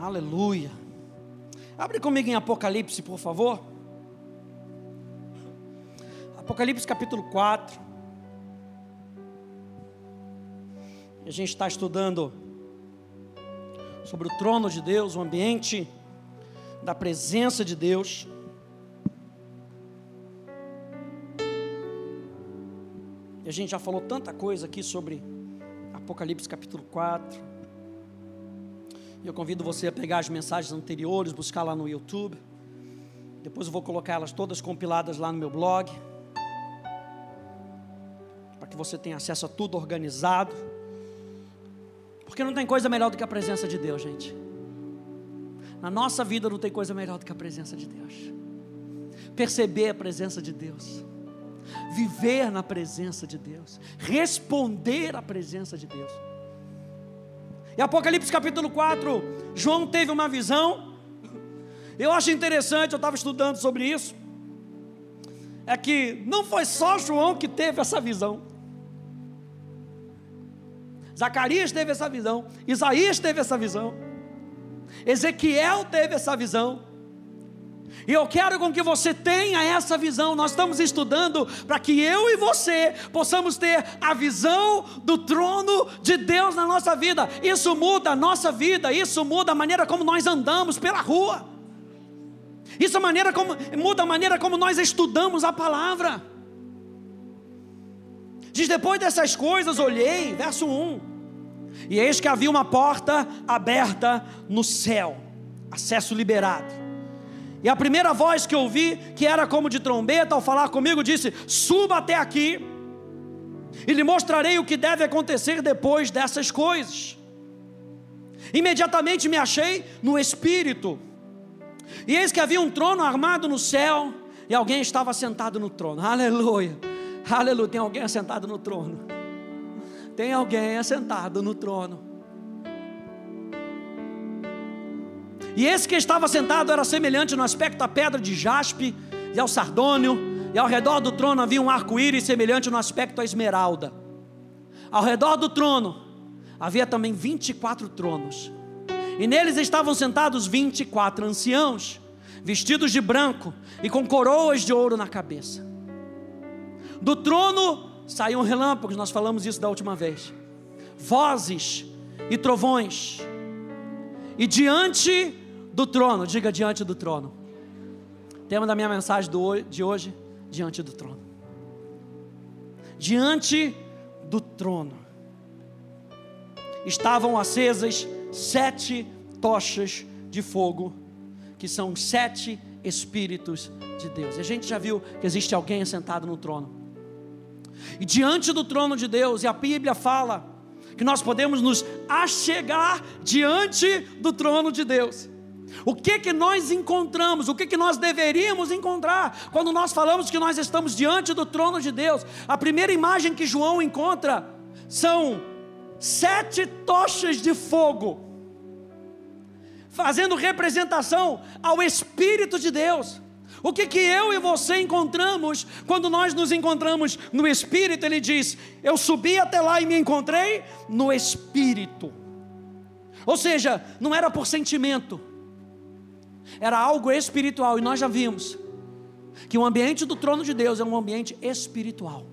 Aleluia. Abre comigo em Apocalipse, por favor. Apocalipse capítulo 4. A gente está estudando sobre o trono de Deus, o ambiente da presença de Deus. E a gente já falou tanta coisa aqui sobre Apocalipse capítulo 4. Eu convido você a pegar as mensagens anteriores, buscar lá no YouTube. Depois eu vou colocar elas todas compiladas lá no meu blog. Para que você tenha acesso a tudo organizado. Porque não tem coisa melhor do que a presença de Deus, gente. Na nossa vida não tem coisa melhor do que a presença de Deus. Perceber a presença de Deus. Viver na presença de Deus. Responder à presença de Deus. E Apocalipse capítulo 4, João teve uma visão. Eu acho interessante, eu estava estudando sobre isso. É que não foi só João que teve essa visão. Zacarias teve essa visão, Isaías teve essa visão, Ezequiel teve essa visão. E eu quero com que você tenha essa visão. Nós estamos estudando para que eu e você possamos ter a visão do trono de Deus na nossa vida. Isso muda a nossa vida, isso muda a maneira como nós andamos pela rua. Isso a maneira como muda a maneira como nós estudamos a palavra. Diz depois dessas coisas olhei, verso 1. E eis que havia uma porta aberta no céu, acesso liberado. E a primeira voz que ouvi, que era como de trombeta, ao falar comigo, disse: Suba até aqui, e lhe mostrarei o que deve acontecer depois dessas coisas. Imediatamente me achei no espírito, e eis que havia um trono armado no céu, e alguém estava sentado no trono. Aleluia, aleluia. Tem alguém assentado no trono tem alguém assentado no trono. E esse que estava sentado era semelhante no aspecto à pedra de jaspe e ao sardônio, e ao redor do trono havia um arco-íris semelhante no aspecto à esmeralda. Ao redor do trono havia também 24 tronos, e neles estavam sentados 24 anciãos, vestidos de branco e com coroas de ouro na cabeça. Do trono saíam relâmpagos, nós falamos isso da última vez. Vozes e trovões. E diante do trono, diga diante do trono. Tema da minha mensagem de hoje, diante do trono. Diante do trono estavam acesas sete tochas de fogo, que são sete Espíritos de Deus. E a gente já viu que existe alguém sentado no trono. E diante do trono de Deus, e a Bíblia fala que nós podemos nos achegar diante do trono de Deus. O que que nós encontramos? O que que nós deveríamos encontrar quando nós falamos que nós estamos diante do trono de Deus? A primeira imagem que João encontra são sete tochas de fogo, fazendo representação ao Espírito de Deus. O que, que eu e você encontramos quando nós nos encontramos no Espírito? Ele diz: Eu subi até lá e me encontrei no Espírito. Ou seja, não era por sentimento, era algo espiritual, e nós já vimos que o ambiente do trono de Deus é um ambiente espiritual.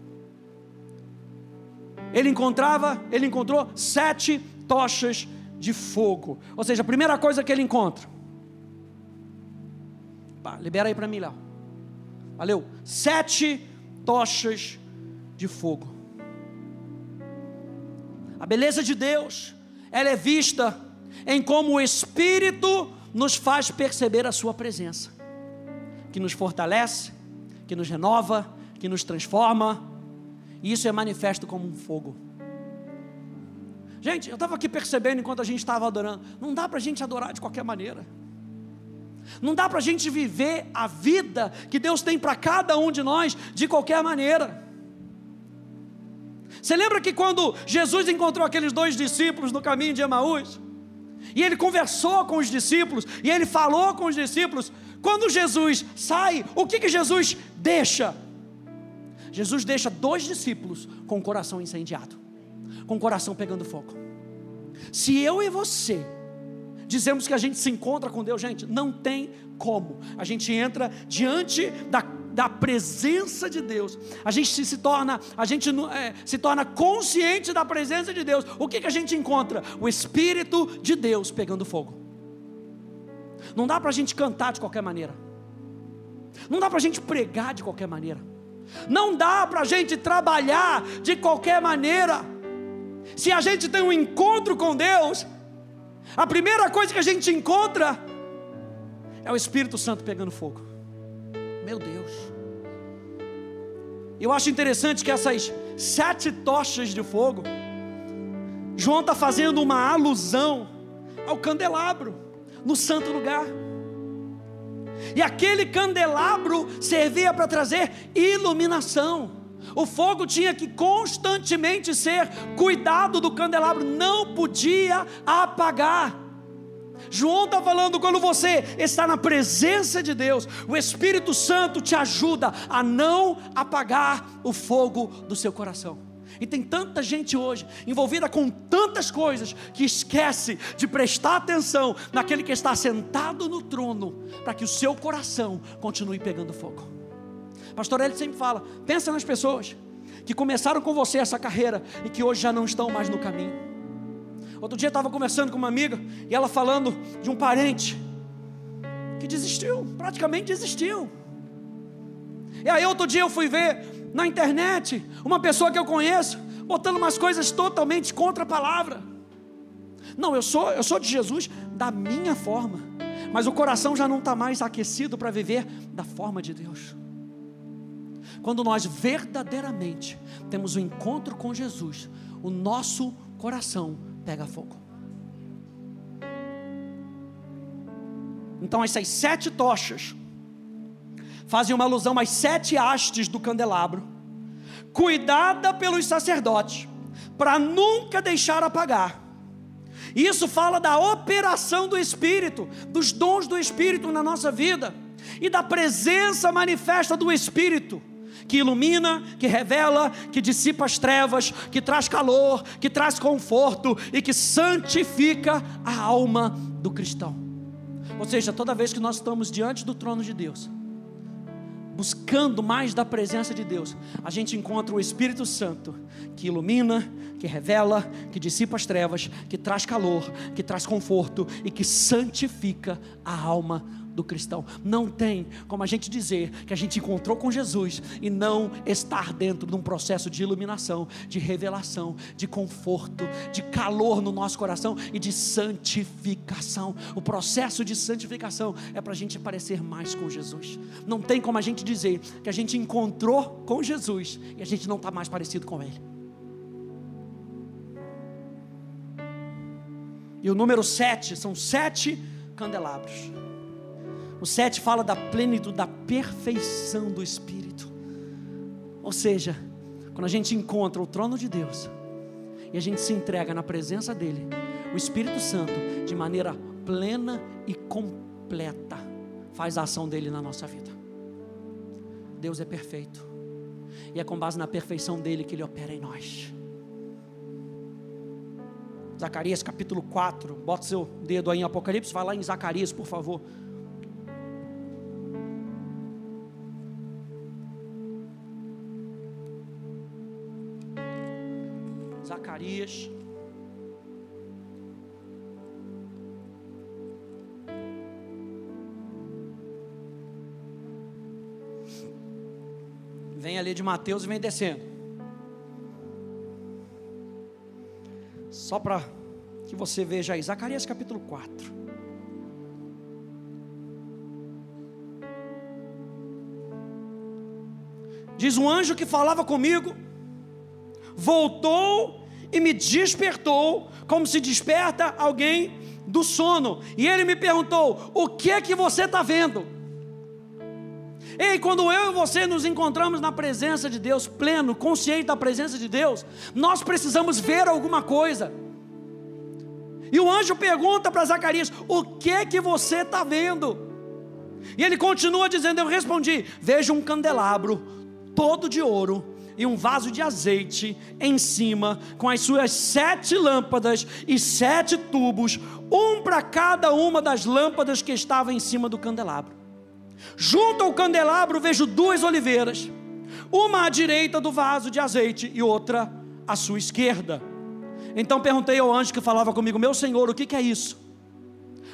Ele encontrava, ele encontrou sete tochas de fogo. Ou seja, a primeira coisa que ele encontra Pá, libera aí para mim, Léo. Valeu. Sete tochas de fogo. A beleza de Deus, ela é vista em como o Espírito nos faz perceber a Sua presença, que nos fortalece, que nos renova, que nos transforma, e isso é manifesto como um fogo. Gente, eu estava aqui percebendo enquanto a gente estava adorando, não dá para a gente adorar de qualquer maneira. Não dá para a gente viver a vida que Deus tem para cada um de nós de qualquer maneira. Você lembra que quando Jesus encontrou aqueles dois discípulos no caminho de Emaús, e ele conversou com os discípulos, e ele falou com os discípulos, quando Jesus sai, o que, que Jesus deixa? Jesus deixa dois discípulos com o coração incendiado, com o coração pegando fogo. Se eu e você dizemos que a gente se encontra com Deus, gente, não tem como. A gente entra diante da, da presença de Deus. A gente se, torna, a gente é, se torna consciente da presença de Deus. O que, que a gente encontra? O Espírito de Deus pegando fogo. Não dá para a gente cantar de qualquer maneira. Não dá para a gente pregar de qualquer maneira. Não dá para a gente trabalhar de qualquer maneira. Se a gente tem um encontro com Deus, a primeira coisa que a gente encontra é o Espírito Santo pegando fogo. Meu Deus. Eu acho interessante que essas sete tochas de fogo, João está fazendo uma alusão ao candelabro no santo lugar. E aquele candelabro servia para trazer iluminação. O fogo tinha que constantemente ser cuidado do candelabro, não podia apagar. João está falando quando você está na presença de Deus, o Espírito Santo te ajuda a não apagar o fogo do seu coração. E tem tanta gente hoje envolvida com tantas coisas que esquece de prestar atenção naquele que está sentado no trono, para que o seu coração continue pegando fogo. Pastor Ele sempre fala: pensa nas pessoas que começaram com você essa carreira e que hoje já não estão mais no caminho. Outro dia eu estava conversando com uma amiga e ela falando de um parente que desistiu, praticamente desistiu. E aí outro dia eu fui ver na internet, uma pessoa que eu conheço, botando umas coisas totalmente contra a palavra. Não, eu sou, eu sou de Jesus da minha forma, mas o coração já não está mais aquecido para viver da forma de Deus. Quando nós verdadeiramente temos um encontro com Jesus, o nosso coração pega fogo. Então, essas sete tochas fazem uma alusão às sete hastes do candelabro, cuidada pelos sacerdotes, para nunca deixar apagar. Isso fala da operação do Espírito, dos dons do Espírito na nossa vida e da presença manifesta do Espírito que ilumina, que revela, que dissipa as trevas, que traz calor, que traz conforto e que santifica a alma do cristão. Ou seja, toda vez que nós estamos diante do trono de Deus, buscando mais da presença de Deus, a gente encontra o Espírito Santo que ilumina, que revela, que dissipa as trevas, que traz calor, que traz conforto e que santifica a alma do cristão. Não tem como a gente dizer que a gente encontrou com Jesus e não estar dentro de um processo de iluminação, de revelação, de conforto, de calor no nosso coração e de santificação. O processo de santificação é para a gente parecer mais com Jesus. Não tem como a gente dizer que a gente encontrou com Jesus e a gente não está mais parecido com Ele. E o número sete são sete candelabros. O sete fala da plenitude, da perfeição do Espírito. Ou seja, quando a gente encontra o trono de Deus e a gente se entrega na presença dEle, o Espírito Santo, de maneira plena e completa, faz a ação dele na nossa vida. Deus é perfeito, e é com base na perfeição dele que ele opera em nós. Zacarias capítulo 4, bota seu dedo aí em Apocalipse, vai lá em Zacarias, por favor. Zacarias. Vem ali de Mateus e vem descendo. Só para que você veja aí, Zacarias capítulo 4. Diz um anjo que falava comigo, voltou e me despertou, como se desperta alguém do sono. E ele me perguntou: O que é que você está vendo? Ei, quando eu e você nos encontramos na presença de Deus, pleno, consciente da presença de Deus, nós precisamos ver alguma coisa. E o anjo pergunta para Zacarias: O que é que você está vendo? E ele continua dizendo: Eu respondi: Vejo um candelabro todo de ouro e um vaso de azeite em cima, com as suas sete lâmpadas e sete tubos, um para cada uma das lâmpadas que estavam em cima do candelabro. Junto ao candelabro vejo duas oliveiras, uma à direita do vaso de azeite e outra à sua esquerda. Então perguntei ao anjo que falava comigo: Meu senhor, o que, é isso?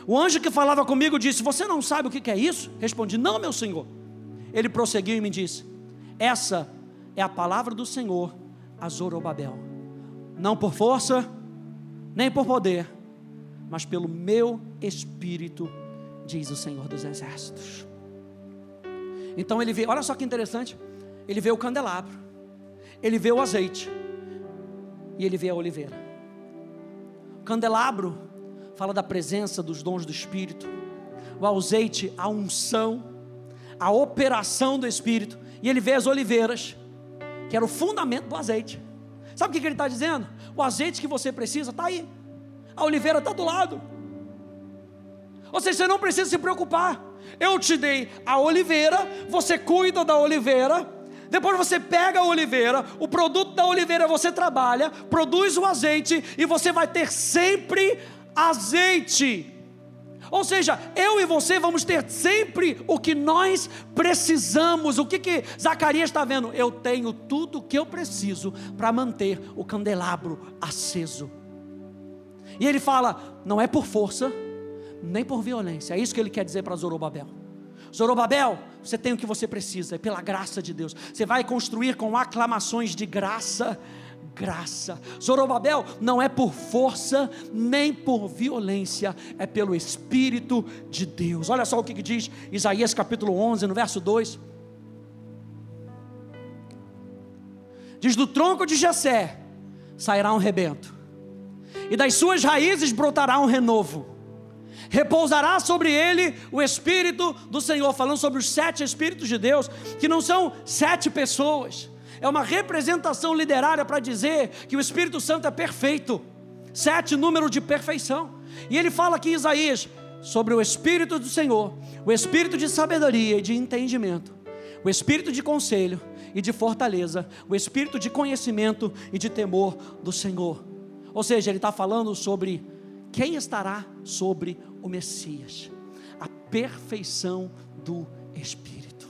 O anjo que falava comigo disse: Você não sabe o que é isso? Respondi: Não, meu senhor. Ele prosseguiu e me disse: Essa é a palavra do Senhor a Zorobabel, não por força, nem por poder, mas pelo meu espírito, diz o Senhor dos Exércitos. Então ele vê, olha só que interessante, ele vê o candelabro, ele vê o azeite e ele vê a oliveira. O candelabro fala da presença dos dons do Espírito, o azeite, a unção, a operação do Espírito, e ele vê as oliveiras, que era o fundamento do azeite. Sabe o que ele está dizendo? O azeite que você precisa está aí, a oliveira está do lado. Ou seja, você não precisa se preocupar. Eu te dei a oliveira, você cuida da oliveira, depois você pega a oliveira, o produto da oliveira você trabalha, produz o azeite e você vai ter sempre azeite. Ou seja, eu e você vamos ter sempre o que nós precisamos. O que, que Zacarias está vendo? Eu tenho tudo o que eu preciso para manter o candelabro aceso. E ele fala: não é por força, nem por violência. É isso que ele quer dizer para Zorobabel. Zorobabel, você tem o que você precisa, é pela graça de Deus. Você vai construir com aclamações de graça, graça. Zorobabel não é por força nem por violência, é pelo Espírito de Deus. Olha só o que diz Isaías capítulo 11, no verso 2. Diz: Do tronco de Jessé sairá um rebento, e das suas raízes brotará um renovo repousará sobre ele o Espírito do Senhor, falando sobre os sete Espíritos de Deus, que não são sete pessoas, é uma representação literária para dizer que o Espírito Santo é perfeito, sete número de perfeição, e ele fala aqui em Isaías sobre o Espírito do Senhor, o Espírito de sabedoria e de entendimento, o Espírito de conselho e de fortaleza, o Espírito de conhecimento e de temor do Senhor. Ou seja, ele está falando sobre quem estará sobre o Messias? A perfeição do Espírito.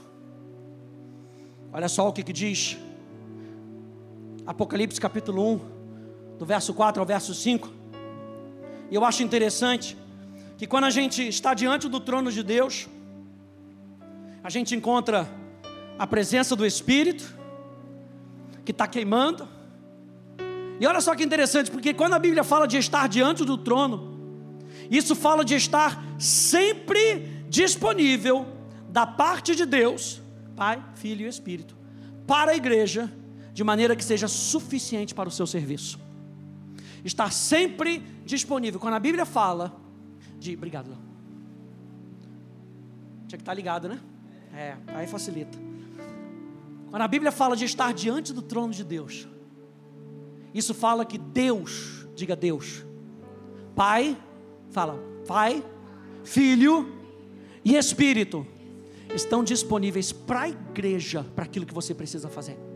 Olha só o que, que diz Apocalipse capítulo 1, do verso 4 ao verso 5. E eu acho interessante que quando a gente está diante do trono de Deus, a gente encontra a presença do Espírito, que está queimando, e olha só que interessante, porque quando a Bíblia fala de estar diante do trono, isso fala de estar sempre disponível da parte de Deus, Pai, Filho e Espírito, para a igreja, de maneira que seja suficiente para o seu serviço. Estar sempre disponível. Quando a Bíblia fala de. Obrigado. Tinha que estar ligado, né? É, aí facilita. Quando a Bíblia fala de estar diante do trono de Deus, isso fala que Deus, diga Deus, Pai, fala Pai, Filho e Espírito, estão disponíveis para a igreja, para aquilo que você precisa fazer.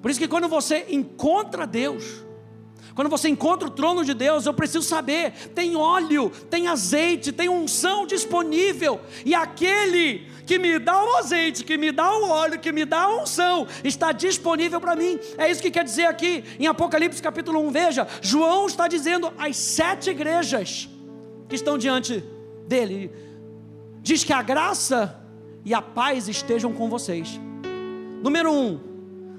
Por isso que quando você encontra Deus, quando você encontra o trono de Deus, eu preciso saber: tem óleo, tem azeite, tem unção disponível, e aquele que me dá o azeite, que me dá o óleo, que me dá a unção, está disponível para mim. É isso que quer dizer aqui em Apocalipse capítulo 1. Veja, João está dizendo às sete igrejas que estão diante dele: diz que a graça e a paz estejam com vocês. Número um,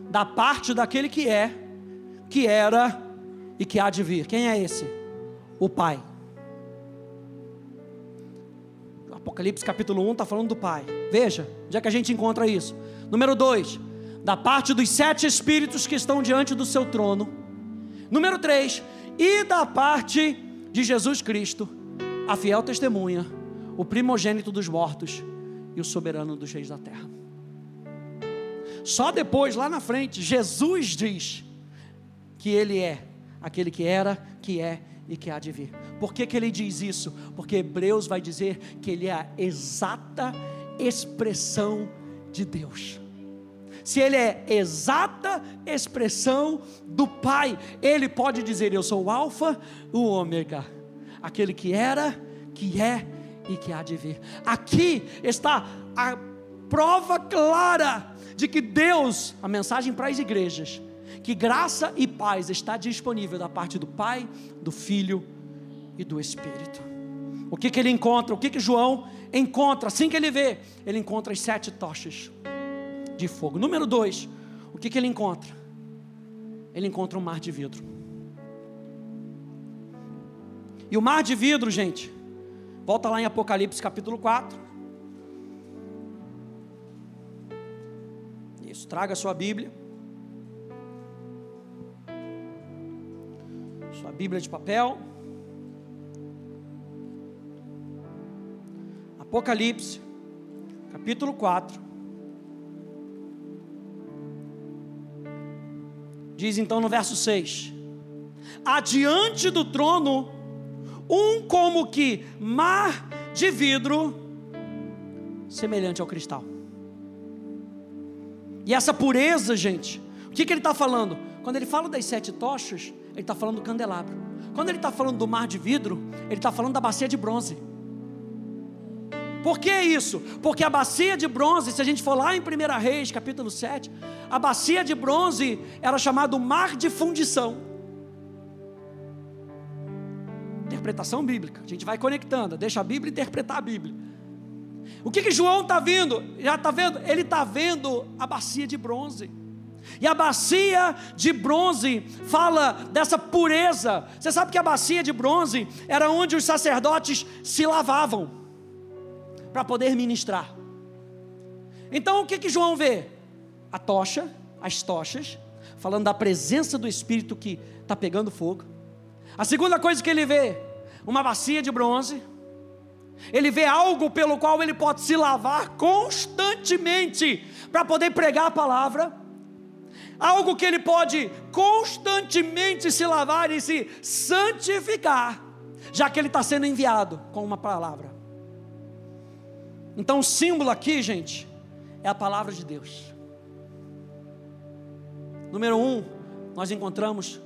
da parte daquele que é, que era e que há de vir. Quem é esse? O Pai. Apocalipse capítulo 1 está falando do Pai. Veja, onde é que a gente encontra isso? Número 2, da parte dos sete espíritos que estão diante do seu trono. Número 3, e da parte de Jesus Cristo, a fiel testemunha, o primogênito dos mortos e o soberano dos reis da terra. Só depois, lá na frente, Jesus diz que Ele é aquele que era, que é e que há de vir. Por que, que ele diz isso? Porque Hebreus vai dizer que ele é a exata expressão de Deus. se ele é exata expressão do Pai, ele pode dizer: Eu sou o Alfa, o Ômega, aquele que era, que é e que há de vir. Aqui está a prova clara de que Deus, a mensagem para as igrejas, que graça e paz está disponível da parte do Pai, do Filho e do Espírito. O que, que ele encontra? O que, que João encontra? Assim que ele vê, ele encontra as sete tochas de fogo. Número dois, o que, que ele encontra? Ele encontra um mar de vidro. E o mar de vidro, gente, volta lá em Apocalipse capítulo 4. Traga a sua Bíblia. Sua Bíblia de papel. Apocalipse, capítulo 4. Diz então no verso 6: Adiante do trono, um como que mar de vidro, semelhante ao cristal. E essa pureza, gente, o que, que ele está falando? Quando ele fala das sete tochas, ele está falando do candelabro. Quando ele está falando do mar de vidro, ele está falando da bacia de bronze. Por que isso? Porque a bacia de bronze, se a gente for lá em 1 Reis, capítulo 7, a bacia de bronze era chamada mar de fundição. Interpretação bíblica. A gente vai conectando, deixa a Bíblia interpretar a Bíblia. O que, que João está vendo? Já está vendo? Ele está vendo a bacia de bronze. E a bacia de bronze fala dessa pureza. Você sabe que a bacia de bronze era onde os sacerdotes se lavavam para poder ministrar. Então o que que João vê? A tocha, as tochas, falando da presença do Espírito que está pegando fogo. A segunda coisa que ele vê, uma bacia de bronze. Ele vê algo pelo qual ele pode se lavar constantemente para poder pregar a palavra. Algo que ele pode constantemente se lavar e se santificar, já que ele está sendo enviado com uma palavra. Então o símbolo aqui, gente, é a palavra de Deus. Número um, nós encontramos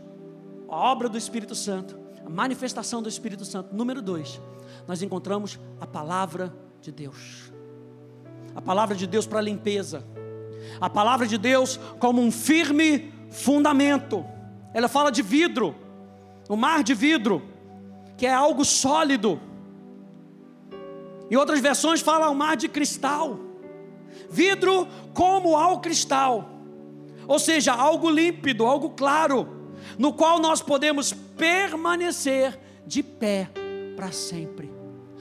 a obra do Espírito Santo, a manifestação do Espírito Santo. Número dois, nós encontramos a palavra de Deus. A palavra de Deus para limpeza. A palavra de Deus como um firme fundamento. Ela fala de vidro, o mar de vidro, que é algo sólido em outras versões fala o mar de cristal. Vidro como ao cristal. Ou seja, algo límpido, algo claro, no qual nós podemos permanecer de pé para sempre.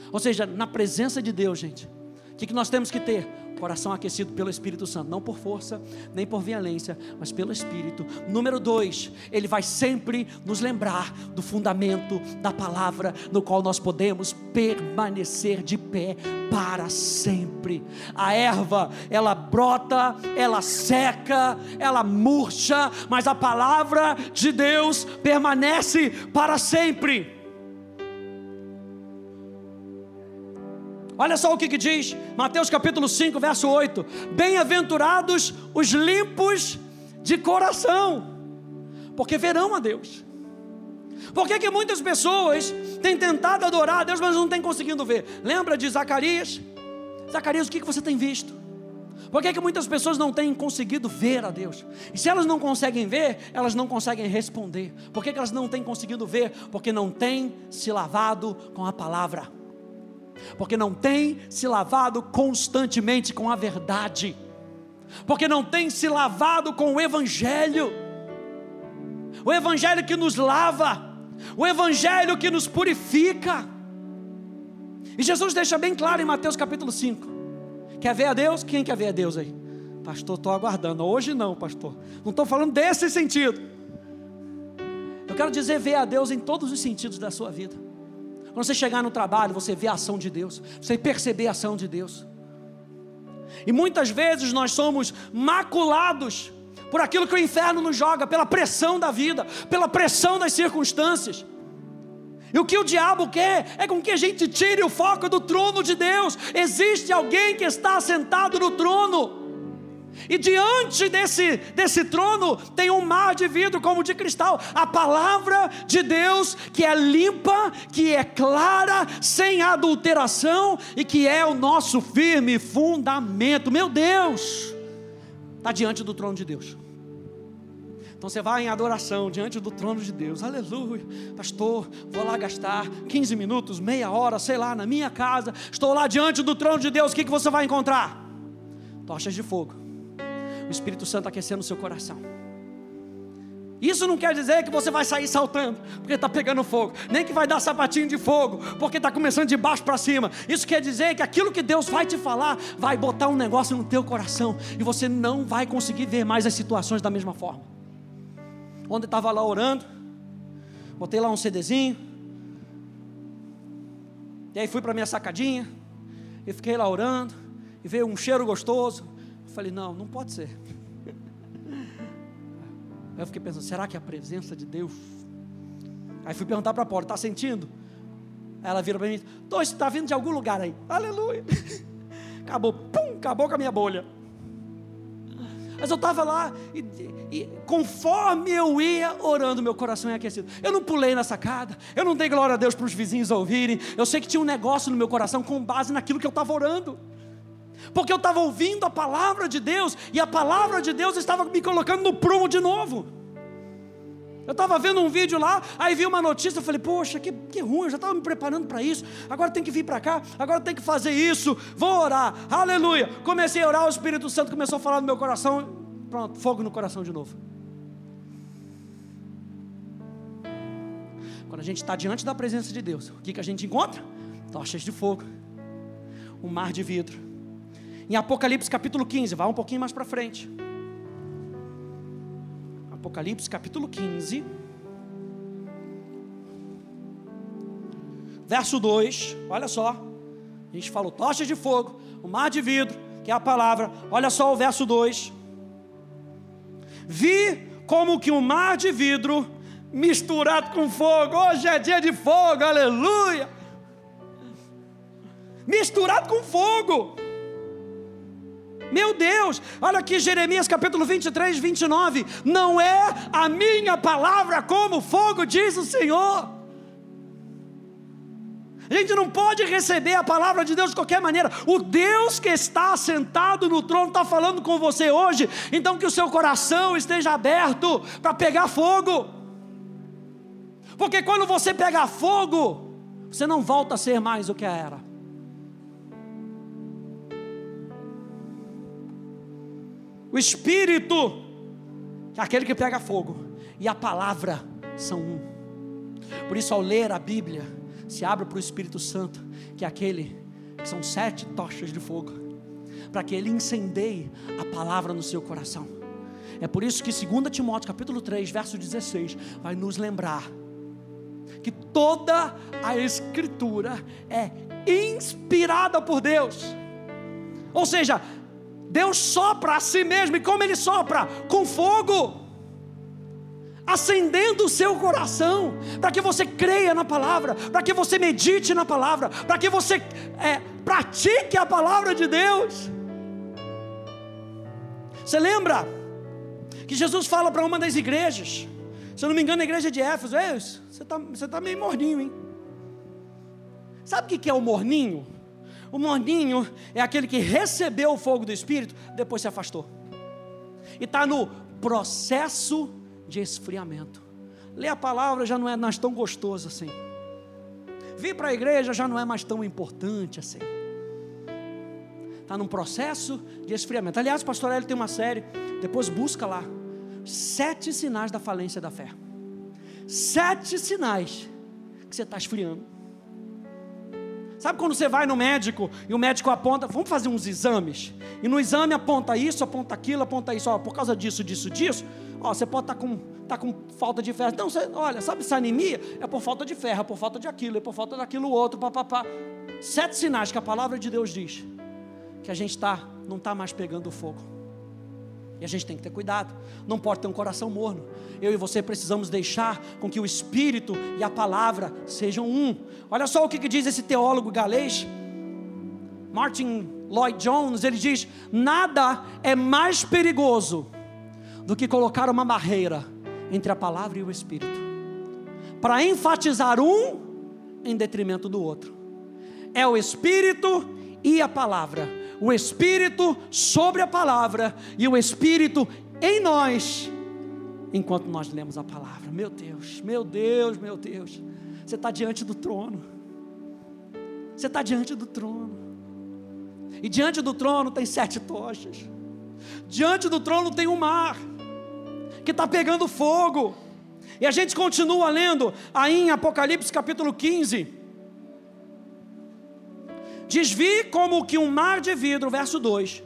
Ou seja, na presença de Deus, gente. O que, que nós temos que ter? Coração aquecido pelo Espírito Santo, não por força, nem por violência, mas pelo Espírito. Número dois, ele vai sempre nos lembrar do fundamento da palavra, no qual nós podemos permanecer de pé para sempre. A erva, ela brota, ela seca, ela murcha, mas a palavra de Deus permanece para sempre. Olha só o que, que diz Mateus capítulo 5, verso 8: Bem-aventurados os limpos de coração, porque verão a Deus. Por que, que muitas pessoas têm tentado adorar a Deus, mas não têm conseguido ver? Lembra de Zacarias? Zacarias, o que, que você tem visto? Por que, que muitas pessoas não têm conseguido ver a Deus? E se elas não conseguem ver, elas não conseguem responder. Por que, que elas não têm conseguido ver? Porque não têm se lavado com a palavra porque não tem se lavado constantemente com a verdade, porque não tem se lavado com o Evangelho, o Evangelho que nos lava, o Evangelho que nos purifica. E Jesus deixa bem claro em Mateus capítulo 5: quer ver a Deus? Quem quer ver a Deus aí? Pastor, estou aguardando. Hoje não, pastor. Não estou falando desse sentido. Eu quero dizer ver a Deus em todos os sentidos da sua vida. Quando você chegar no trabalho, você vê a ação de Deus, você perceber a ação de Deus. E muitas vezes nós somos maculados por aquilo que o inferno nos joga, pela pressão da vida, pela pressão das circunstâncias. E o que o diabo quer é com que a gente tire o foco do trono de Deus. Existe alguém que está sentado no trono. E diante desse, desse trono tem um mar de vidro como de cristal. A palavra de Deus que é limpa, que é clara, sem adulteração e que é o nosso firme fundamento. Meu Deus! Está diante do trono de Deus. Então você vai em adoração diante do trono de Deus, aleluia, pastor. Vou lá gastar 15 minutos, meia hora, sei lá, na minha casa. Estou lá diante do trono de Deus. O que, que você vai encontrar? Tochas de fogo, o Espírito Santo aquecendo o seu coração. Isso não quer dizer que você vai sair saltando, porque está pegando fogo, nem que vai dar sapatinho de fogo, porque está começando de baixo para cima. Isso quer dizer que aquilo que Deus vai te falar, vai botar um negócio no teu coração, e você não vai conseguir ver mais as situações da mesma forma. Ontem estava lá orando, botei lá um CDzinho, e aí fui para minha sacadinha, e fiquei lá orando, e veio um cheiro gostoso. Eu falei, não, não pode ser. Aí eu fiquei pensando, será que é a presença de Deus? Aí fui perguntar para a porta, está sentindo? Aí ela vira para mim, então está vindo de algum lugar aí. Aleluia. Acabou, pum, acabou com a minha bolha. Mas eu estava lá e, e, conforme eu ia orando, meu coração ia aquecido. Eu não pulei na sacada, eu não dei glória a Deus para os vizinhos ouvirem. Eu sei que tinha um negócio no meu coração com base naquilo que eu estava orando. Porque eu estava ouvindo a palavra de Deus e a palavra de Deus estava me colocando no prumo de novo. Eu estava vendo um vídeo lá, aí vi uma notícia, eu falei, poxa, que, que ruim, eu já estava me preparando para isso, agora tem que vir para cá, agora tem que fazer isso, vou orar, aleluia. Comecei a orar, o Espírito Santo começou a falar no meu coração, pronto, fogo no coração de novo. Quando a gente está diante da presença de Deus, o que, que a gente encontra? Tochas de fogo, um mar de vidro. Em Apocalipse capítulo 15, vai um pouquinho mais para frente. Apocalipse capítulo 15, verso 2, olha só. A gente falou tochas de fogo, o mar de vidro, que é a palavra. Olha só o verso 2. Vi como que um mar de vidro misturado com fogo. Hoje é dia de fogo, aleluia. Misturado com fogo. Meu Deus, olha aqui Jeremias capítulo 23, 29. Não é a minha palavra como fogo, diz o Senhor. A gente não pode receber a palavra de Deus de qualquer maneira. O Deus que está sentado no trono está falando com você hoje. Então que o seu coração esteja aberto para pegar fogo. Porque quando você pegar fogo, você não volta a ser mais o que era. O Espírito, é aquele que pega fogo, e a palavra são um. Por isso, ao ler a Bíblia, se abre para o Espírito Santo, que é aquele que são sete tochas de fogo, para que ele incendeie a palavra no seu coração. É por isso que 2 Timóteo capítulo 3, verso 16, vai nos lembrar que toda a escritura é inspirada por Deus. Ou seja, Deus sopra a si mesmo, e como Ele sopra? Com fogo, acendendo o seu coração, para que você creia na palavra, para que você medite na palavra, para que você é, pratique a palavra de Deus. Você lembra que Jesus fala para uma das igrejas, se eu não me engano, a igreja de Éfeso, você está você tá meio morninho, hein? Sabe o que é o morninho? O morninho é aquele que recebeu o fogo do Espírito, depois se afastou. E está no processo de esfriamento. Ler a palavra já não é mais tão gostoso assim. Vir para a igreja já não é mais tão importante assim. Está num processo de esfriamento. Aliás, o pastor Hélio tem uma série, depois busca lá. Sete sinais da falência da fé. Sete sinais que você está esfriando. Sabe quando você vai no médico e o médico aponta, vamos fazer uns exames, e no exame aponta isso, aponta aquilo, aponta isso, ó, por causa disso, disso, disso, ó, você pode estar tá com, tá com falta de ferro. Então, você, olha, sabe essa anemia? É por falta de ferro, é por falta de aquilo, é por falta daquilo outro, papapá. Sete sinais que a palavra de Deus diz que a gente tá, não está mais pegando fogo. E a gente tem que ter cuidado. Não pode ter um coração morno. Eu e você precisamos deixar com que o Espírito e a palavra sejam um. Olha só o que, que diz esse teólogo galês. Martin Lloyd Jones, ele diz: nada é mais perigoso do que colocar uma barreira entre a palavra e o Espírito, para enfatizar um em detrimento do outro. É o Espírito e a palavra, o Espírito sobre a palavra e o Espírito em nós, enquanto nós lemos a palavra. Meu Deus, meu Deus, meu Deus, você está diante do trono, você está diante do trono. E diante do trono tem sete tochas. Diante do trono tem um mar que está pegando fogo. E a gente continua lendo aí em Apocalipse capítulo 15. Diz: Vi como que um mar de vidro, verso 2,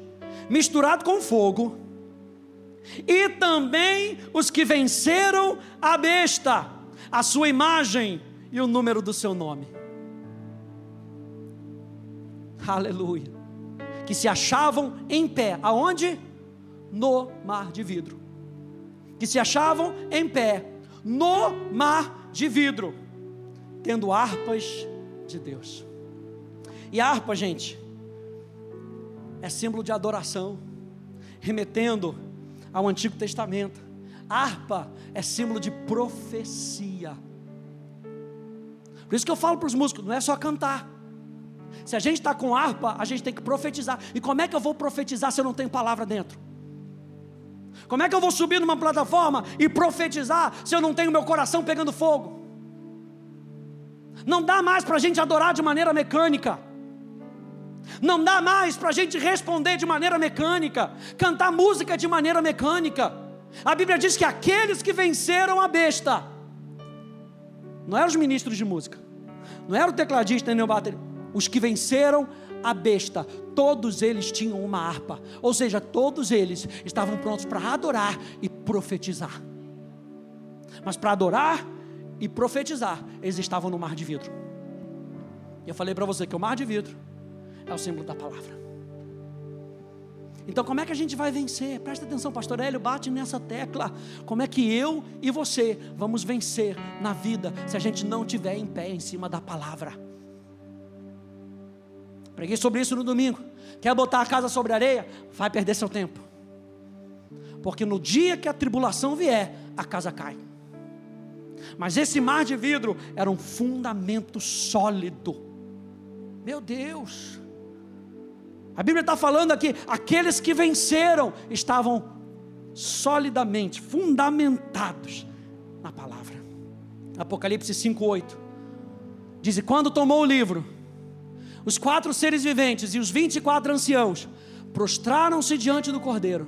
misturado com fogo, e também os que venceram a besta, a sua imagem e o número do seu nome. Aleluia que se achavam em pé, aonde? No mar de vidro. Que se achavam em pé, no mar de vidro, tendo harpas de Deus. E a harpa, gente, é símbolo de adoração, remetendo ao Antigo Testamento. A harpa é símbolo de profecia. Por isso que eu falo para os músicos: não é só cantar, se a gente está com harpa, a gente tem que profetizar. E como é que eu vou profetizar se eu não tenho palavra dentro? Como é que eu vou subir numa plataforma e profetizar se eu não tenho meu coração pegando fogo? Não dá mais para a gente adorar de maneira mecânica. Não dá mais para a gente responder de maneira mecânica, cantar música de maneira mecânica. A Bíblia diz que aqueles que venceram a besta, não eram os ministros de música, não era o tecladista nem o baterista, os que venceram a besta, todos eles tinham uma harpa, ou seja, todos eles estavam prontos para adorar e profetizar. Mas para adorar e profetizar, eles estavam no mar de vidro. Eu falei para você que o mar de vidro é o símbolo da palavra. Então, como é que a gente vai vencer? Presta atenção, pastor Hélio, bate nessa tecla. Como é que eu e você vamos vencer na vida se a gente não tiver em pé em cima da palavra? Preguei sobre isso no domingo. Quer botar a casa sobre areia? Vai perder seu tempo. Porque no dia que a tribulação vier, a casa cai. Mas esse mar de vidro era um fundamento sólido. Meu Deus. A Bíblia está falando aqui: aqueles que venceram estavam solidamente fundamentados na palavra. Apocalipse 5,8 diz: E quando tomou o livro, os quatro seres viventes e os vinte e quatro anciãos prostraram-se diante do cordeiro,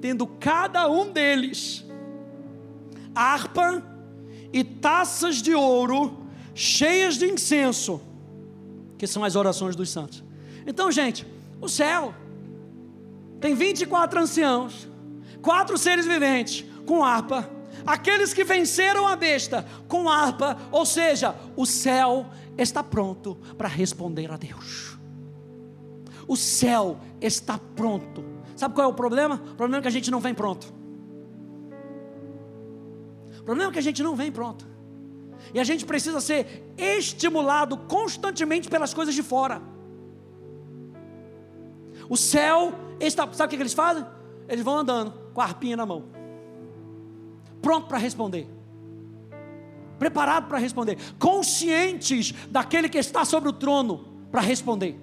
tendo cada um deles harpa e taças de ouro cheias de incenso, que são as orações dos santos. Então, gente, o céu tem 24 anciãos, quatro seres viventes com harpa, aqueles que venceram a besta com harpa, ou seja, o céu está pronto para responder a Deus. O céu está pronto. Sabe qual é o problema? O problema é que a gente não vem pronto. O problema é que a gente não vem pronto. E a gente precisa ser estimulado constantemente pelas coisas de fora. O céu está. Sabe o que eles fazem? Eles vão andando com a arpinha na mão, pronto para responder preparado para responder, conscientes daquele que está sobre o trono para responder.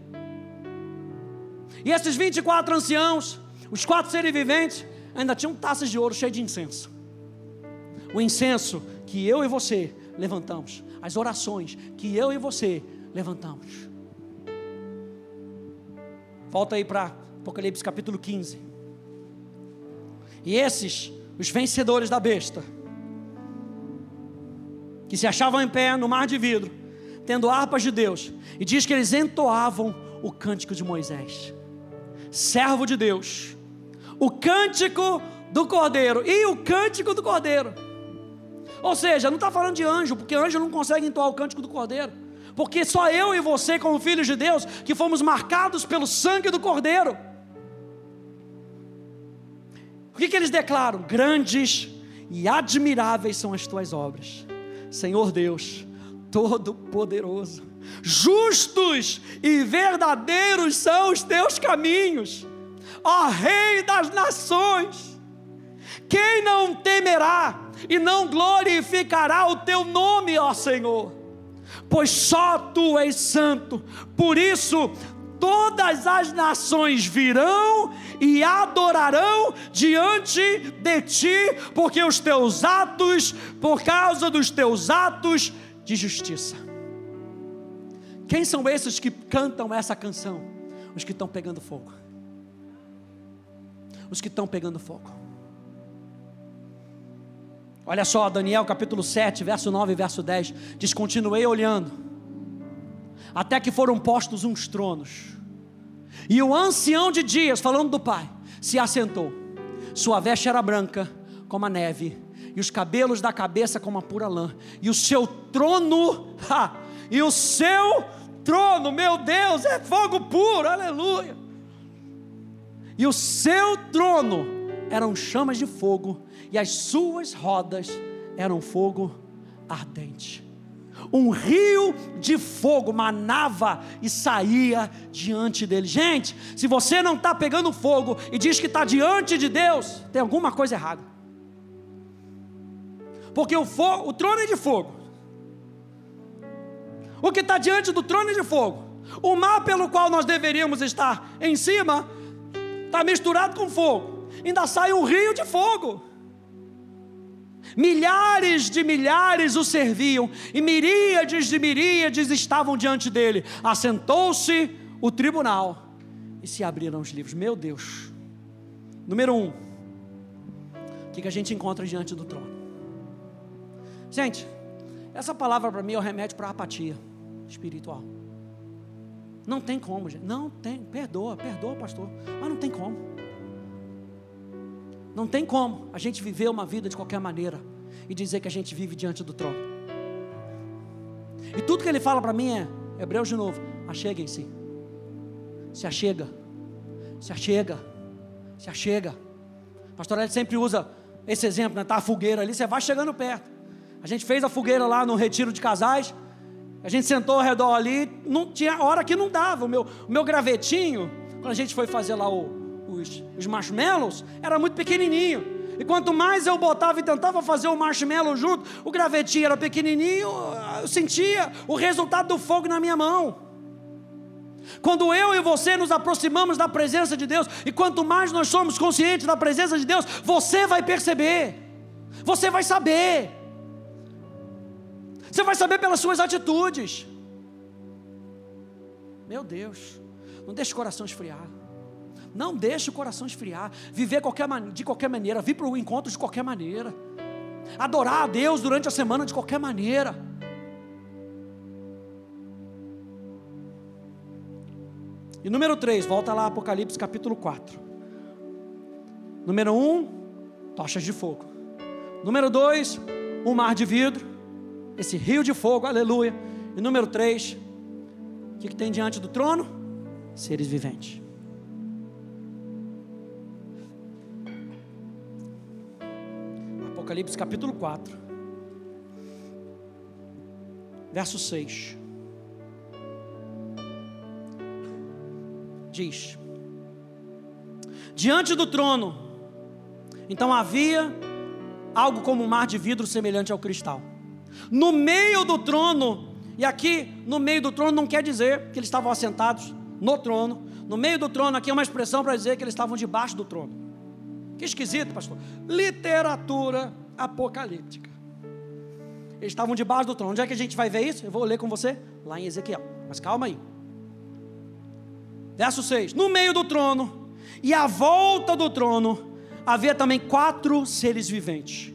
E esses 24 anciãos, os quatro seres viventes, ainda tinham taças de ouro cheias de incenso. O incenso que eu e você levantamos, as orações que eu e você levantamos. Volta aí para Apocalipse capítulo 15. E esses, os vencedores da besta, que se achavam em pé no mar de vidro, tendo harpas de Deus, e diz que eles entoavam o cântico de Moisés, servo de Deus, o cântico do Cordeiro e o cântico do Cordeiro. Ou seja, não está falando de anjo, porque anjo não consegue entoar o cântico do Cordeiro, porque só eu e você, como filhos de Deus, que fomos marcados pelo sangue do Cordeiro. O que, que eles declaram? Grandes e admiráveis são as tuas obras Senhor Deus, Todo-Poderoso. Justos e verdadeiros são os teus caminhos, ó Rei das nações. Quem não temerá e não glorificará o teu nome, ó Senhor? Pois só tu és santo, por isso todas as nações virão e adorarão diante de ti, porque os teus atos, por causa dos teus atos de justiça. Quem são esses que cantam essa canção? Os que estão pegando fogo. Os que estão pegando fogo. Olha só, Daniel capítulo 7, verso 9 e verso 10. Diz: Continuei olhando, até que foram postos uns tronos. E o ancião de dias, falando do Pai, se assentou. Sua veste era branca, como a neve, e os cabelos da cabeça como a pura lã. E o seu trono, ha, e o seu trono, meu Deus, é fogo puro, aleluia. E o seu trono eram chamas de fogo e as suas rodas eram fogo ardente. Um rio de fogo manava e saía diante dele. Gente, se você não está pegando fogo e diz que está diante de Deus, tem alguma coisa errada. Porque o, fogo, o trono é de fogo. O que está diante do trono é de fogo. O mar pelo qual nós deveríamos estar em cima está misturado com fogo. Ainda sai um rio de fogo. Milhares de milhares o serviam, e miríades de miríades estavam diante dele. Assentou-se o tribunal e se abriram os livros. Meu Deus. Número um, o que, que a gente encontra diante do trono? Gente, essa palavra para mim é o remédio para a apatia espiritual. Não tem como, gente. Não tem. Perdoa, perdoa, pastor. Mas não tem como. Não tem como a gente viver uma vida de qualquer maneira e dizer que a gente vive diante do trono. E tudo que ele fala para mim é, Hebreus de novo, acheguem-se. Se achega. Se achega. Se achega. Pastor Ele sempre usa esse exemplo, né? Tá a fogueira ali, você vai chegando perto. A gente fez a fogueira lá no retiro de casais. A gente sentou ao redor ali, não tinha hora que não dava. O meu, o meu gravetinho, quando a gente foi fazer lá o, os, os marshmallows, era muito pequenininho. E quanto mais eu botava e tentava fazer o marshmallow junto, o gravetinho era pequenininho, eu sentia o resultado do fogo na minha mão. Quando eu e você nos aproximamos da presença de Deus, e quanto mais nós somos conscientes da presença de Deus, você vai perceber, você vai saber, você vai saber pelas suas atitudes. Meu Deus, não deixe o coração esfriar. Não deixe o coração esfriar. Viver qualquer, de qualquer maneira. Vir para o encontro de qualquer maneira. Adorar a Deus durante a semana de qualquer maneira. E número 3, volta lá Apocalipse capítulo 4. Número 1, tochas de fogo. Número 2, um mar de vidro. Esse rio de fogo, aleluia. E número 3, o que, que tem diante do trono? Seres viventes. Apocalipse capítulo 4, verso 6. Diz: Diante do trono, então havia algo como um mar de vidro semelhante ao cristal. No meio do trono, e aqui no meio do trono não quer dizer que eles estavam assentados no trono. No meio do trono aqui é uma expressão para dizer que eles estavam debaixo do trono. Que esquisito, pastor. Literatura apocalíptica. Eles estavam debaixo do trono. Onde é que a gente vai ver isso? Eu vou ler com você lá em Ezequiel. Mas calma aí. Verso 6: No meio do trono e à volta do trono havia também quatro seres viventes,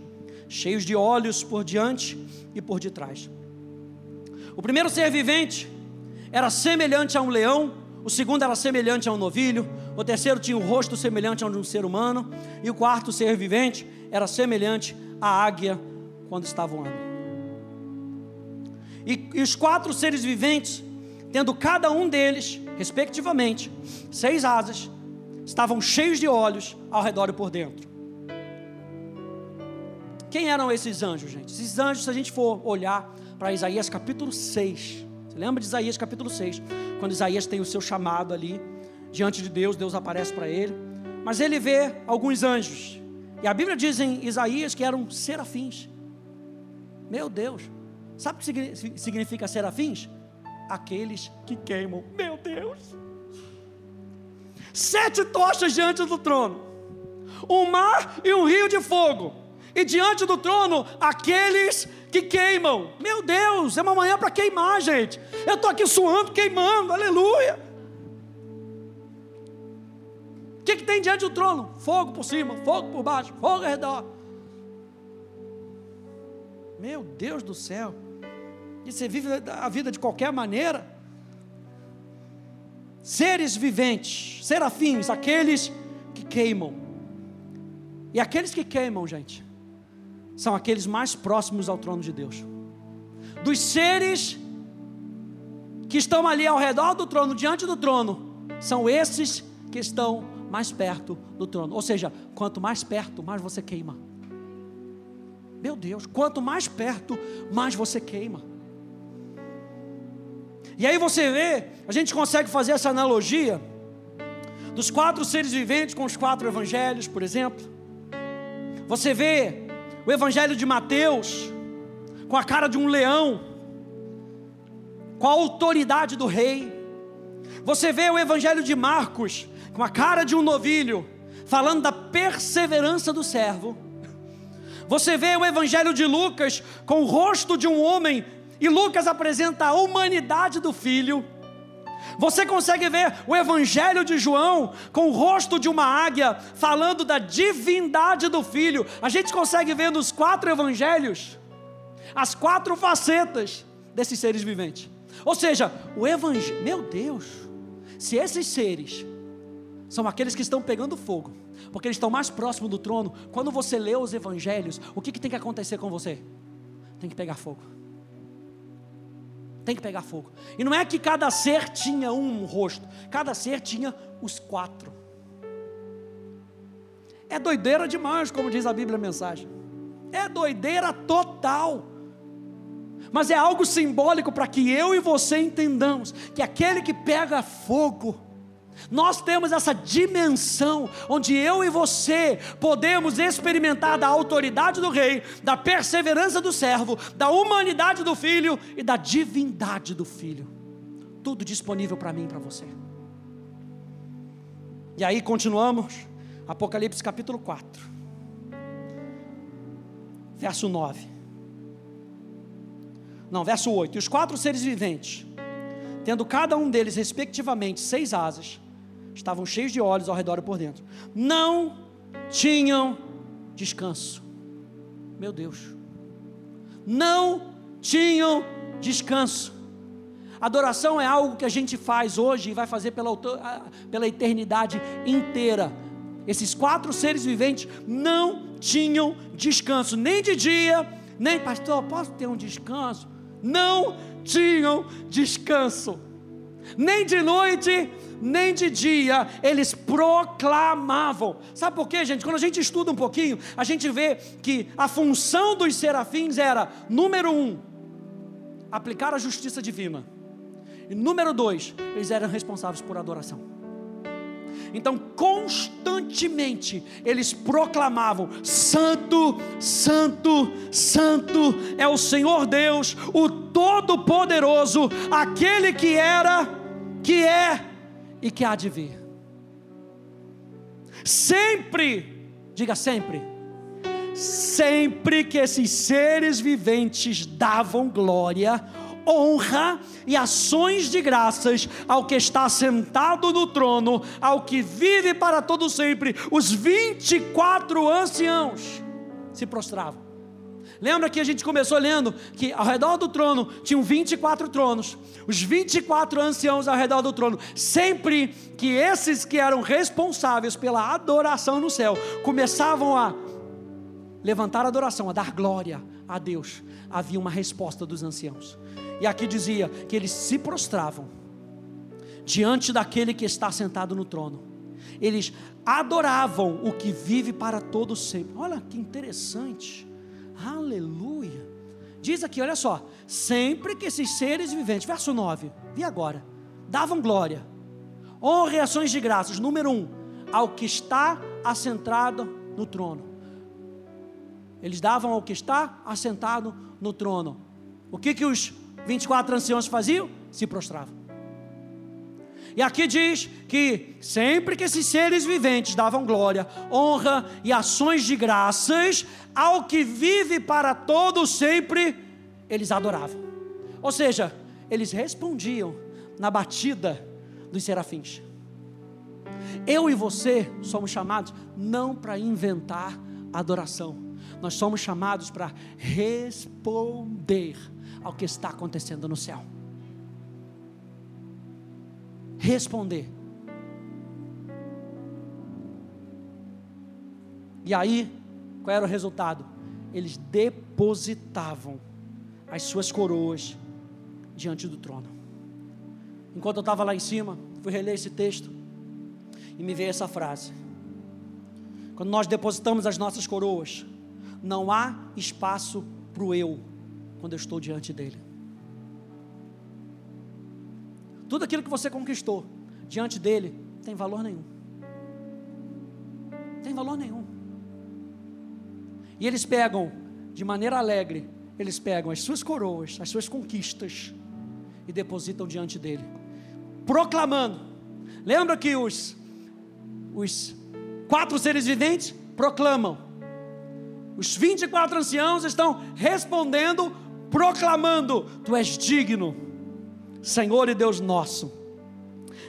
cheios de olhos por diante e por detrás. O primeiro ser vivente era semelhante a um leão o segundo era semelhante a um novilho, o terceiro tinha um rosto semelhante a um ser humano, e o quarto ser vivente era semelhante à águia quando estava voando. E, e os quatro seres viventes, tendo cada um deles, respectivamente, seis asas, estavam cheios de olhos ao redor e por dentro. Quem eram esses anjos, gente? Esses anjos, se a gente for olhar para Isaías capítulo 6. Você lembra de Isaías capítulo 6? Quando Isaías tem o seu chamado ali, diante de Deus, Deus aparece para ele. Mas ele vê alguns anjos. E a Bíblia diz em Isaías que eram serafins. Meu Deus. Sabe o que significa serafins? Aqueles que queimam. Meu Deus. Sete tochas diante do trono. Um mar e um rio de fogo. E diante do trono, aqueles que queimam. Meu Deus, é uma manhã para queimar, gente. Eu estou aqui suando, queimando, aleluia. O que, que tem diante do trono? Fogo por cima, fogo por baixo, fogo ao redor. Meu Deus do céu. E você vive a vida de qualquer maneira. Seres viventes, serafins, aqueles que queimam. E aqueles que queimam, gente, são aqueles mais próximos ao trono de Deus. Dos seres que estão ali ao redor do trono, diante do trono, são esses que estão mais perto do trono. Ou seja, quanto mais perto, mais você queima. Meu Deus, quanto mais perto, mais você queima. E aí você vê, a gente consegue fazer essa analogia dos quatro seres viventes com os quatro evangelhos, por exemplo. Você vê o evangelho de Mateus com a cara de um leão, com a autoridade do rei. Você vê o evangelho de Marcos com a cara de um novilho, falando da perseverança do servo. Você vê o Evangelho de Lucas com o rosto de um homem, e Lucas apresenta a humanidade do filho. Você consegue ver o Evangelho de João com o rosto de uma águia, falando da divindade do filho. A gente consegue ver nos quatro evangelhos as quatro facetas desses seres viventes. Ou seja, o Evangelho, meu Deus, se esses seres são aqueles que estão pegando fogo, porque eles estão mais próximos do trono. Quando você lê os evangelhos, o que, que tem que acontecer com você? Tem que pegar fogo. Tem que pegar fogo. E não é que cada ser tinha um rosto, cada ser tinha os quatro. É doideira demais, como diz a Bíblia a mensagem. É doideira total. Mas é algo simbólico para que eu e você entendamos que aquele que pega fogo, nós temos essa dimensão onde eu e você podemos experimentar da autoridade do rei, da perseverança do servo, da humanidade do filho e da divindade do filho. Tudo disponível para mim e para você. E aí continuamos, Apocalipse capítulo 4, verso 9. Não, verso 8. E os quatro seres viventes, tendo cada um deles, respectivamente, seis asas, estavam cheios de olhos ao redor e por dentro. Não tinham descanso. Meu Deus. Não tinham descanso. Adoração é algo que a gente faz hoje e vai fazer pela, pela eternidade inteira. Esses quatro seres viventes não tinham descanso, nem de dia, nem, pastor, posso ter um descanso? Não tinham descanso, nem de noite, nem de dia, eles proclamavam. Sabe por quê, gente? Quando a gente estuda um pouquinho, a gente vê que a função dos serafins era, número um, aplicar a justiça divina. E número dois, eles eram responsáveis por adoração. Então, constantemente, eles proclamavam: Santo, Santo, Santo é o Senhor Deus, o Todo-Poderoso, aquele que era, que é e que há de vir. Sempre, diga sempre, sempre que esses seres viventes davam glória, honra e ações de graças ao que está sentado no trono, ao que vive para todo sempre, os 24 anciãos se prostravam. Lembra que a gente começou lendo que ao redor do trono tinham 24 tronos, os 24 anciãos ao redor do trono. Sempre que esses que eram responsáveis pela adoração no céu começavam a levantar a adoração, a dar glória a Deus, havia uma resposta dos anciãos. E aqui dizia que eles se prostravam diante daquele que está sentado no trono. Eles adoravam o que vive para todo sempre. Olha que interessante. Aleluia. Diz aqui, olha só. Sempre que esses seres viventes, verso 9, vi agora, davam glória, honra e ações de graças. Número 1, ao que está assentado no trono. Eles davam ao que está assentado no trono. O que, que os 24 anciãos faziam? Se prostravam. E aqui diz que sempre que esses seres viventes davam glória, honra e ações de graças ao que vive para todo sempre, eles adoravam. Ou seja, eles respondiam na batida dos serafins. Eu e você somos chamados não para inventar adoração, nós somos chamados para responder ao que está acontecendo no céu responder. E aí, qual era o resultado? Eles depositavam as suas coroas diante do trono. Enquanto eu estava lá em cima, fui reler esse texto e me veio essa frase. Quando nós depositamos as nossas coroas, não há espaço para o eu quando eu estou diante dele. Tudo aquilo que você conquistou diante dele tem valor nenhum. Tem valor nenhum. E eles pegam de maneira alegre, eles pegam as suas coroas, as suas conquistas e depositam diante dele, proclamando. Lembra que os os quatro seres viventes proclamam. Os 24 anciãos estão respondendo, proclamando: Tu és digno Senhor e Deus nosso,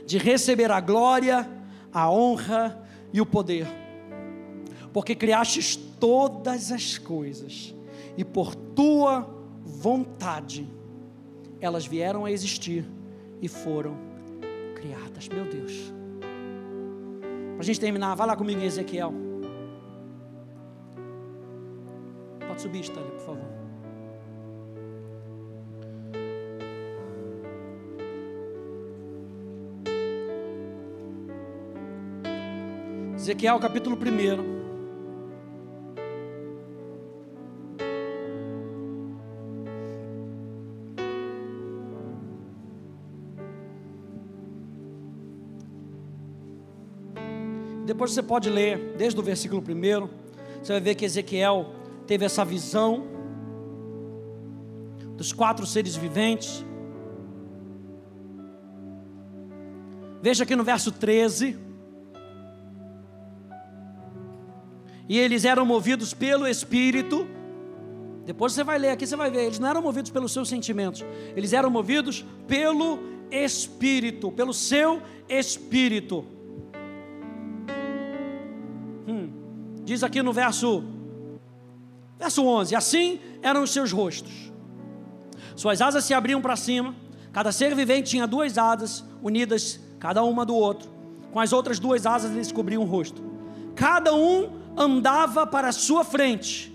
de receber a glória, a honra e o poder, porque criastes todas as coisas, e por tua vontade elas vieram a existir e foram criadas. Meu Deus. Para a gente terminar, vai lá comigo em Ezequiel. Pode subir, por favor. Ezequiel capítulo 1. Depois você pode ler desde o versículo 1, você vai ver que Ezequiel teve essa visão dos quatro seres viventes. Veja aqui no verso 13. e eles eram movidos pelo Espírito. Depois você vai ler aqui, você vai ver, eles não eram movidos pelos seus sentimentos, eles eram movidos pelo Espírito, pelo seu Espírito. Hum, diz aqui no verso, verso 11: Assim eram os seus rostos, suas asas se abriam para cima, cada ser vivente tinha duas asas unidas, cada uma do outro, com as outras duas asas eles cobriam o rosto, cada um andava para a sua frente,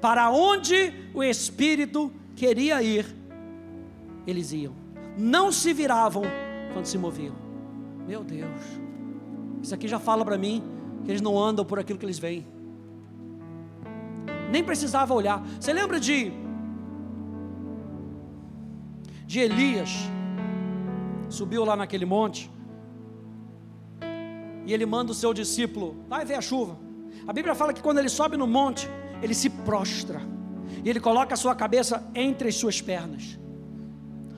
para onde o Espírito queria ir, eles iam, não se viravam quando se moviam. Meu Deus, isso aqui já fala para mim que eles não andam por aquilo que eles veem, nem precisava olhar. Você lembra de de Elias? Subiu lá naquele monte e ele manda o seu discípulo, vai ver a chuva. A Bíblia fala que quando ele sobe no monte, ele se prostra e ele coloca a sua cabeça entre as suas pernas.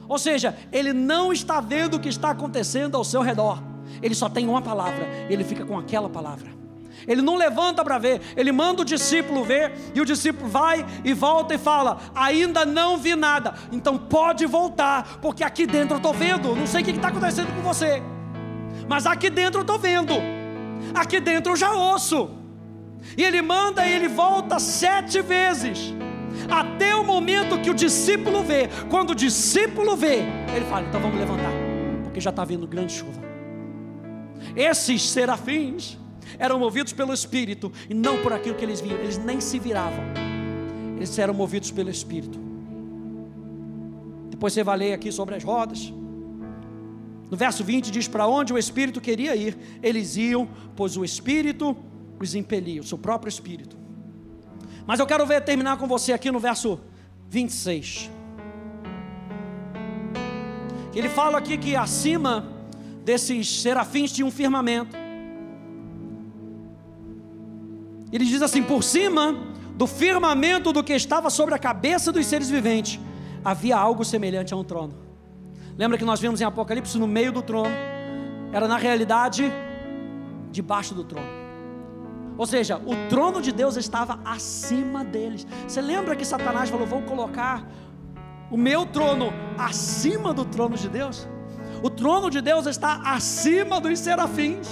Ou seja, ele não está vendo o que está acontecendo ao seu redor. Ele só tem uma palavra, ele fica com aquela palavra. Ele não levanta para ver, ele manda o discípulo ver, e o discípulo vai e volta e fala: Ainda não vi nada, então pode voltar, porque aqui dentro eu estou vendo. Não sei o que está acontecendo com você, mas aqui dentro eu estou vendo, aqui dentro eu já ouço. E ele manda e ele volta sete vezes. Até o momento que o discípulo vê. Quando o discípulo vê, ele fala: então vamos levantar, porque já está vindo grande chuva. Esses serafins eram movidos pelo Espírito e não por aquilo que eles viam, eles nem se viravam, eles eram movidos pelo Espírito. Depois você vai ler aqui sobre as rodas. No verso 20 diz: Para onde o Espírito queria ir, eles iam, pois o Espírito os impelia, o seu próprio espírito. Mas eu quero ver terminar com você aqui no verso 26. Ele fala aqui que acima desses serafins tinha um firmamento. Ele diz assim: por cima do firmamento do que estava sobre a cabeça dos seres viventes, havia algo semelhante a um trono. Lembra que nós vimos em Apocalipse no meio do trono? Era na realidade debaixo do trono. Ou seja, o trono de Deus estava acima deles. Você lembra que Satanás falou: Vou colocar o meu trono acima do trono de Deus? O trono de Deus está acima dos serafins.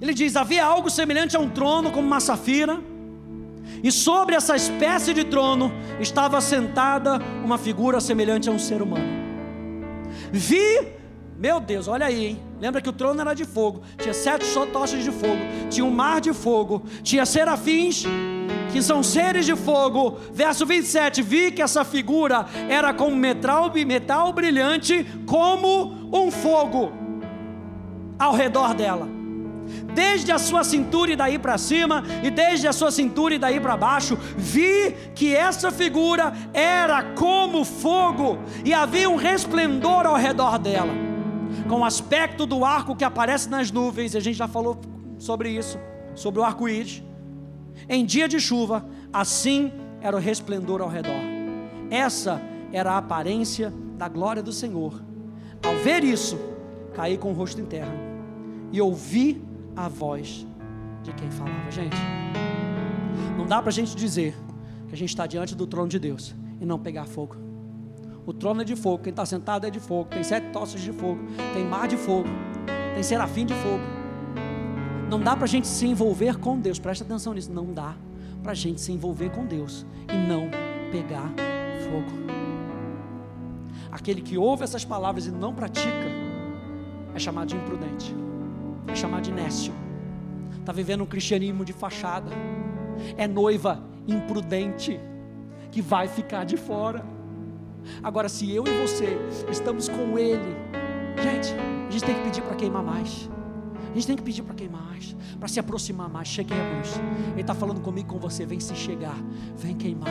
Ele diz: Havia algo semelhante a um trono, como uma safira, e sobre essa espécie de trono estava sentada uma figura semelhante a um ser humano. Vi meu Deus, olha aí, hein? Lembra que o trono era de fogo, tinha sete tochas de fogo, tinha um mar de fogo, tinha serafins, que são seres de fogo. Verso 27, vi que essa figura era como metal, metal brilhante, como um fogo ao redor dela. Desde a sua cintura e daí para cima, e desde a sua cintura e daí para baixo, vi que essa figura era como fogo, e havia um resplendor ao redor dela com o aspecto do arco que aparece nas nuvens, a gente já falou sobre isso, sobre o arco-íris. Em dia de chuva, assim era o resplendor ao redor. Essa era a aparência da glória do Senhor. Ao ver isso, caí com o rosto em terra e ouvi a voz de quem falava. Gente, não dá para a gente dizer que a gente está diante do trono de Deus e não pegar fogo. O trono é de fogo, quem está sentado é de fogo, tem sete tochas de fogo, tem mar de fogo, tem serafim de fogo. Não dá para a gente se envolver com Deus, presta atenção nisso, não dá para a gente se envolver com Deus e não pegar fogo. Aquele que ouve essas palavras e não pratica é chamado de imprudente, é chamado de nécio, está vivendo um cristianismo de fachada, é noiva imprudente que vai ficar de fora. Agora, se eu e você estamos com Ele, gente, a gente tem que pedir para queimar mais. A gente tem que pedir para queimar mais, para se aproximar mais. Cheguemos. Ele está falando comigo, com você. Vem se chegar, vem queimar.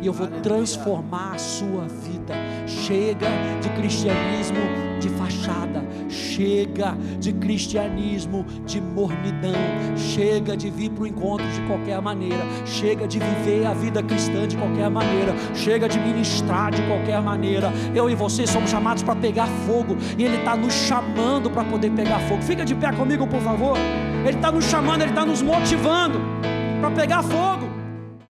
E eu vou Aleluia. transformar a sua vida. Chega de cristianismo de fachada. Chega de cristianismo de mornidão. Chega de vir para o encontro de qualquer maneira. Chega de viver a vida cristã de qualquer maneira. Chega de ministrar de qualquer maneira. Eu e você somos chamados para pegar fogo. E Ele está nos chamando para poder pegar fogo. Fica de pé comigo, por favor. Ele está nos chamando, Ele está nos motivando para pegar fogo.